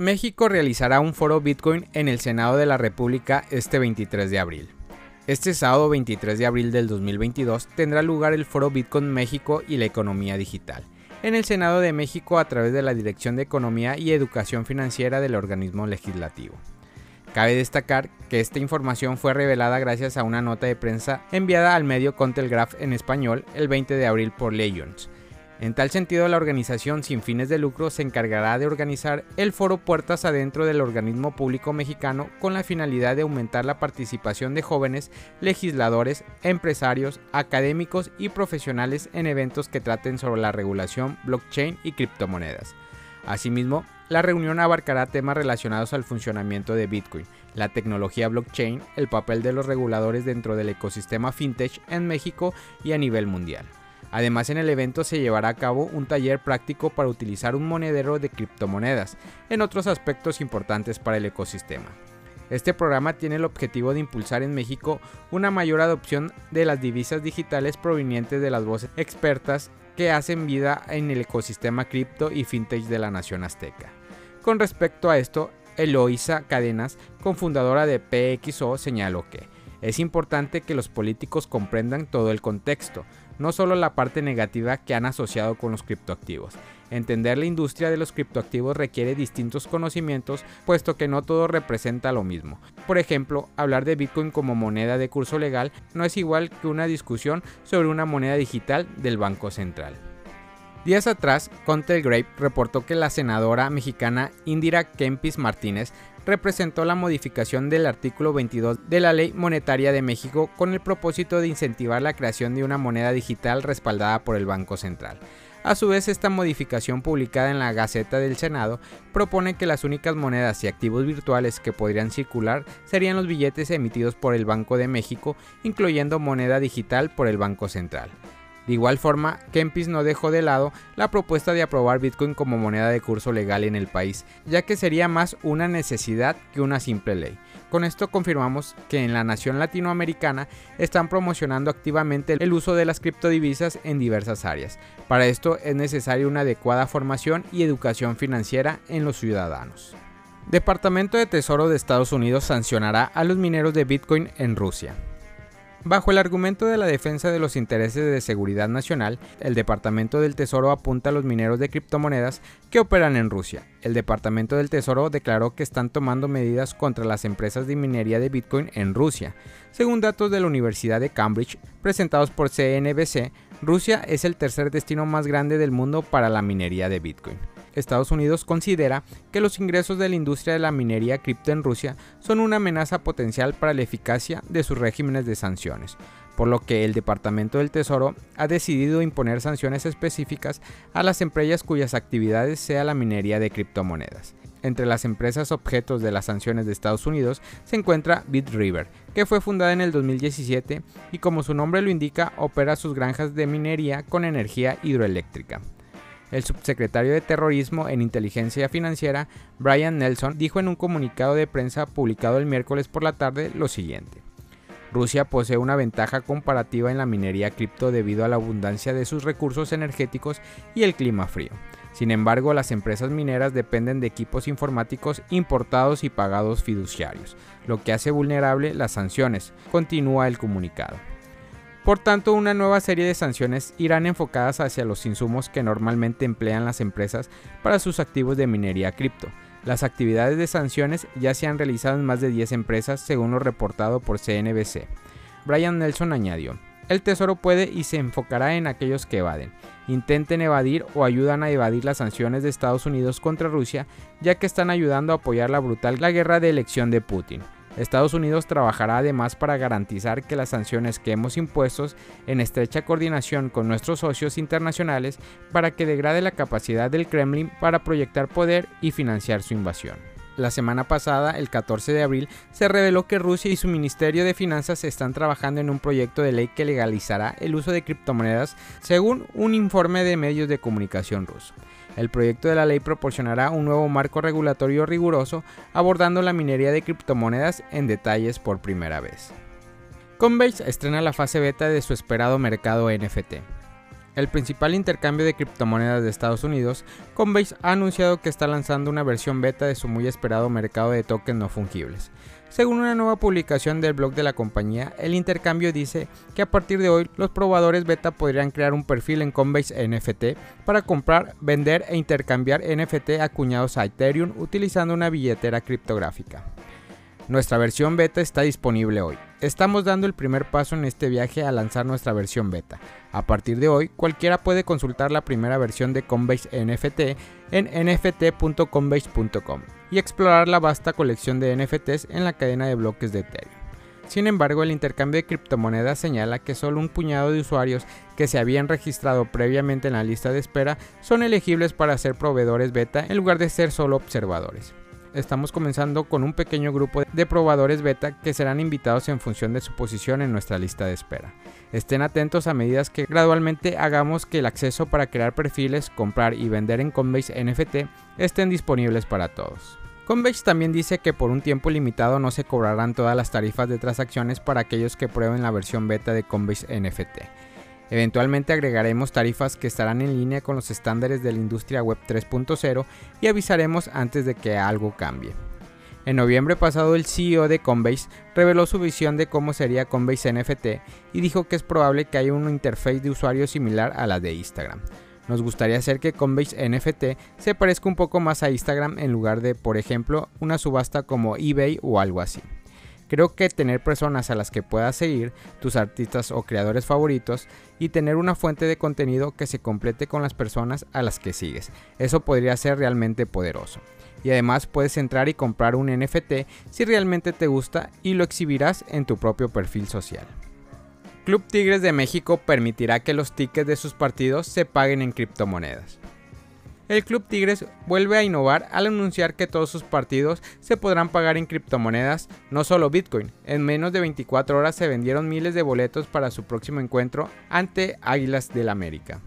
México realizará un foro Bitcoin en el Senado de la República este 23 de abril. Este sábado 23 de abril del 2022 tendrá lugar el foro Bitcoin México y la economía digital en el Senado de México a través de la Dirección de Economía y Educación Financiera del organismo legislativo. Cabe destacar que esta información fue revelada gracias a una nota de prensa enviada al medio Contelgraph en español el 20 de abril por Legends. En tal sentido, la organización sin fines de lucro se encargará de organizar el foro Puertas Adentro del organismo público mexicano con la finalidad de aumentar la participación de jóvenes, legisladores, empresarios, académicos y profesionales en eventos que traten sobre la regulación, blockchain y criptomonedas. Asimismo, la reunión abarcará temas relacionados al funcionamiento de Bitcoin, la tecnología blockchain, el papel de los reguladores dentro del ecosistema fintech en México y a nivel mundial. Además en el evento se llevará a cabo un taller práctico para utilizar un monedero de criptomonedas, en otros aspectos importantes para el ecosistema. Este programa tiene el objetivo de impulsar en México una mayor adopción de las divisas digitales provenientes de las voces expertas que hacen vida en el ecosistema cripto y fintech de la nación azteca. Con respecto a esto, Eloisa Cadenas, cofundadora de PXO, señaló que es importante que los políticos comprendan todo el contexto, no solo la parte negativa que han asociado con los criptoactivos. Entender la industria de los criptoactivos requiere distintos conocimientos, puesto que no todo representa lo mismo. Por ejemplo, hablar de Bitcoin como moneda de curso legal no es igual que una discusión sobre una moneda digital del Banco Central. Días atrás, Contel Grape reportó que la senadora mexicana Indira Kempis Martínez representó la modificación del artículo 22 de la Ley Monetaria de México con el propósito de incentivar la creación de una moneda digital respaldada por el Banco Central. A su vez, esta modificación publicada en la Gaceta del Senado propone que las únicas monedas y activos virtuales que podrían circular serían los billetes emitidos por el Banco de México, incluyendo moneda digital por el Banco Central. De igual forma, Kempis no dejó de lado la propuesta de aprobar Bitcoin como moneda de curso legal en el país, ya que sería más una necesidad que una simple ley. Con esto confirmamos que en la nación latinoamericana están promocionando activamente el uso de las criptodivisas en diversas áreas. Para esto es necesaria una adecuada formación y educación financiera en los ciudadanos. Departamento de Tesoro de Estados Unidos sancionará a los mineros de Bitcoin en Rusia. Bajo el argumento de la defensa de los intereses de seguridad nacional, el Departamento del Tesoro apunta a los mineros de criptomonedas que operan en Rusia. El Departamento del Tesoro declaró que están tomando medidas contra las empresas de minería de Bitcoin en Rusia. Según datos de la Universidad de Cambridge, presentados por CNBC, Rusia es el tercer destino más grande del mundo para la minería de Bitcoin. Estados Unidos considera que los ingresos de la industria de la minería cripto en Rusia son una amenaza potencial para la eficacia de sus regímenes de sanciones, por lo que el Departamento del Tesoro ha decidido imponer sanciones específicas a las empresas cuyas actividades sea la minería de criptomonedas. Entre las empresas objetos de las sanciones de Estados Unidos se encuentra BitRiver, que fue fundada en el 2017 y como su nombre lo indica opera sus granjas de minería con energía hidroeléctrica. El subsecretario de Terrorismo en Inteligencia Financiera, Brian Nelson, dijo en un comunicado de prensa publicado el miércoles por la tarde lo siguiente. Rusia posee una ventaja comparativa en la minería cripto debido a la abundancia de sus recursos energéticos y el clima frío. Sin embargo, las empresas mineras dependen de equipos informáticos importados y pagados fiduciarios, lo que hace vulnerable las sanciones, continúa el comunicado. Por tanto, una nueva serie de sanciones irán enfocadas hacia los insumos que normalmente emplean las empresas para sus activos de minería cripto. Las actividades de sanciones ya se han realizado en más de 10 empresas según lo reportado por CNBC. Brian Nelson añadió, el Tesoro puede y se enfocará en aquellos que evaden, intenten evadir o ayudan a evadir las sanciones de Estados Unidos contra Rusia, ya que están ayudando a apoyar la brutal la guerra de elección de Putin. Estados Unidos trabajará además para garantizar que las sanciones que hemos impuestos en estrecha coordinación con nuestros socios internacionales para que degrade la capacidad del Kremlin para proyectar poder y financiar su invasión. La semana pasada, el 14 de abril, se reveló que Rusia y su Ministerio de Finanzas están trabajando en un proyecto de ley que legalizará el uso de criptomonedas, según un informe de medios de comunicación ruso. El proyecto de la ley proporcionará un nuevo marco regulatorio riguroso abordando la minería de criptomonedas en detalles por primera vez. Coinbase estrena la fase beta de su esperado mercado NFT. el principal intercambio de criptomonedas de Estados Unidos, Coinbase ha anunciado que está lanzando una versión beta de su muy esperado mercado de tokens no fungibles. Según una nueva publicación del blog de la compañía, el intercambio dice que a partir de hoy los probadores beta podrían crear un perfil en Coinbase NFT para comprar, vender e intercambiar NFT acuñados a Ethereum utilizando una billetera criptográfica. Nuestra versión beta está disponible hoy. Estamos dando el primer paso en este viaje a lanzar nuestra versión beta. A partir de hoy, cualquiera puede consultar la primera versión de Coinbase NFT en nft.coinbase.com y explorar la vasta colección de NFTs en la cadena de bloques de Ethereum. Sin embargo, el intercambio de criptomonedas señala que solo un puñado de usuarios que se habían registrado previamente en la lista de espera son elegibles para ser proveedores beta en lugar de ser solo observadores estamos comenzando con un pequeño grupo de probadores beta que serán invitados en función de su posición en nuestra lista de espera. Estén atentos a medidas que gradualmente hagamos que el acceso para crear perfiles, comprar y vender en Coinbase NFT estén disponibles para todos. Coinbase también dice que por un tiempo limitado no se cobrarán todas las tarifas de transacciones para aquellos que prueben la versión beta de Coinbase NFT. Eventualmente agregaremos tarifas que estarán en línea con los estándares de la industria web 3.0 y avisaremos antes de que algo cambie. En noviembre pasado el CEO de Coinbase reveló su visión de cómo sería Coinbase NFT y dijo que es probable que haya una interfaz de usuario similar a la de Instagram. Nos gustaría hacer que Coinbase NFT se parezca un poco más a Instagram en lugar de, por ejemplo, una subasta como eBay o algo así. Creo que tener personas a las que puedas seguir, tus artistas o creadores favoritos, y tener una fuente de contenido que se complete con las personas a las que sigues. Eso podría ser realmente poderoso. Y además puedes entrar y comprar un NFT si realmente te gusta y lo exhibirás en tu propio perfil social. Club Tigres de México permitirá que los tickets de sus partidos se paguen en criptomonedas el Club Tigres vuelve a innovar al anunciar que todos sus partidos se podrán pagar en criptomonedas, no solo Bitcoin. En menos de 24 horas se vendieron miles de boletos para su próximo encuentro ante Águilas del América.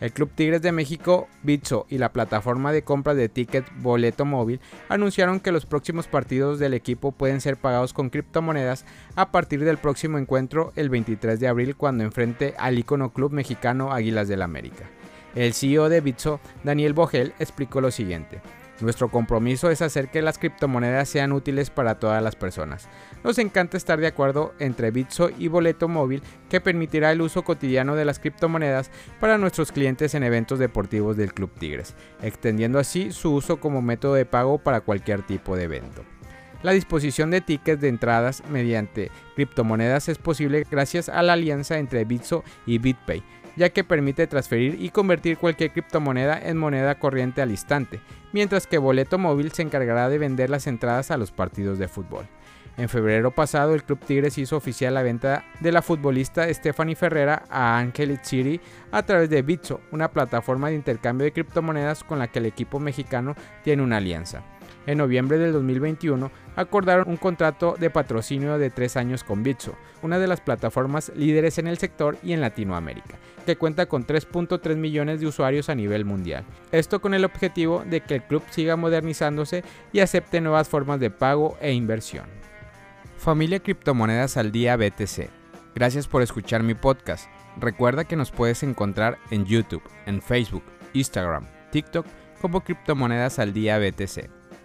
El Club Tigres de México, Bitso y la plataforma de compra de tickets Boleto Móvil anunciaron que los próximos partidos del equipo pueden ser pagados con criptomonedas a partir del próximo encuentro el 23 de abril cuando enfrente al ícono club mexicano Águilas del América. El CEO de Bitso, Daniel Bogel, explicó lo siguiente. Nuestro compromiso es hacer que las criptomonedas sean útiles para todas las personas. Nos encanta estar de acuerdo entre Bitso y Boleto Móvil que permitirá el uso cotidiano de las criptomonedas para nuestros clientes en eventos deportivos del Club Tigres, extendiendo así su uso como método de pago para cualquier tipo de evento. La disposición de tickets de entradas mediante criptomonedas es posible gracias a la alianza entre Bitso y BitPay ya que permite transferir y convertir cualquier criptomoneda en moneda corriente al instante, mientras que Boleto Móvil se encargará de vender las entradas a los partidos de fútbol. En febrero pasado, el Club Tigres hizo oficial la venta de la futbolista Stephanie Ferrera a Angelit City a través de Bitso, una plataforma de intercambio de criptomonedas con la que el equipo mexicano tiene una alianza en noviembre del 2021 acordaron un contrato de patrocinio de tres años con Bitso, una de las plataformas líderes en el sector y en Latinoamérica, que cuenta con 3.3 millones de usuarios a nivel mundial. Esto con el objetivo de que el club siga modernizándose y acepte nuevas formas de pago e inversión. Familia Criptomonedas al Día BTC. Gracias por escuchar mi podcast. Recuerda que nos puedes encontrar en YouTube, en Facebook, Instagram, TikTok como Criptomonedas al Día BTC.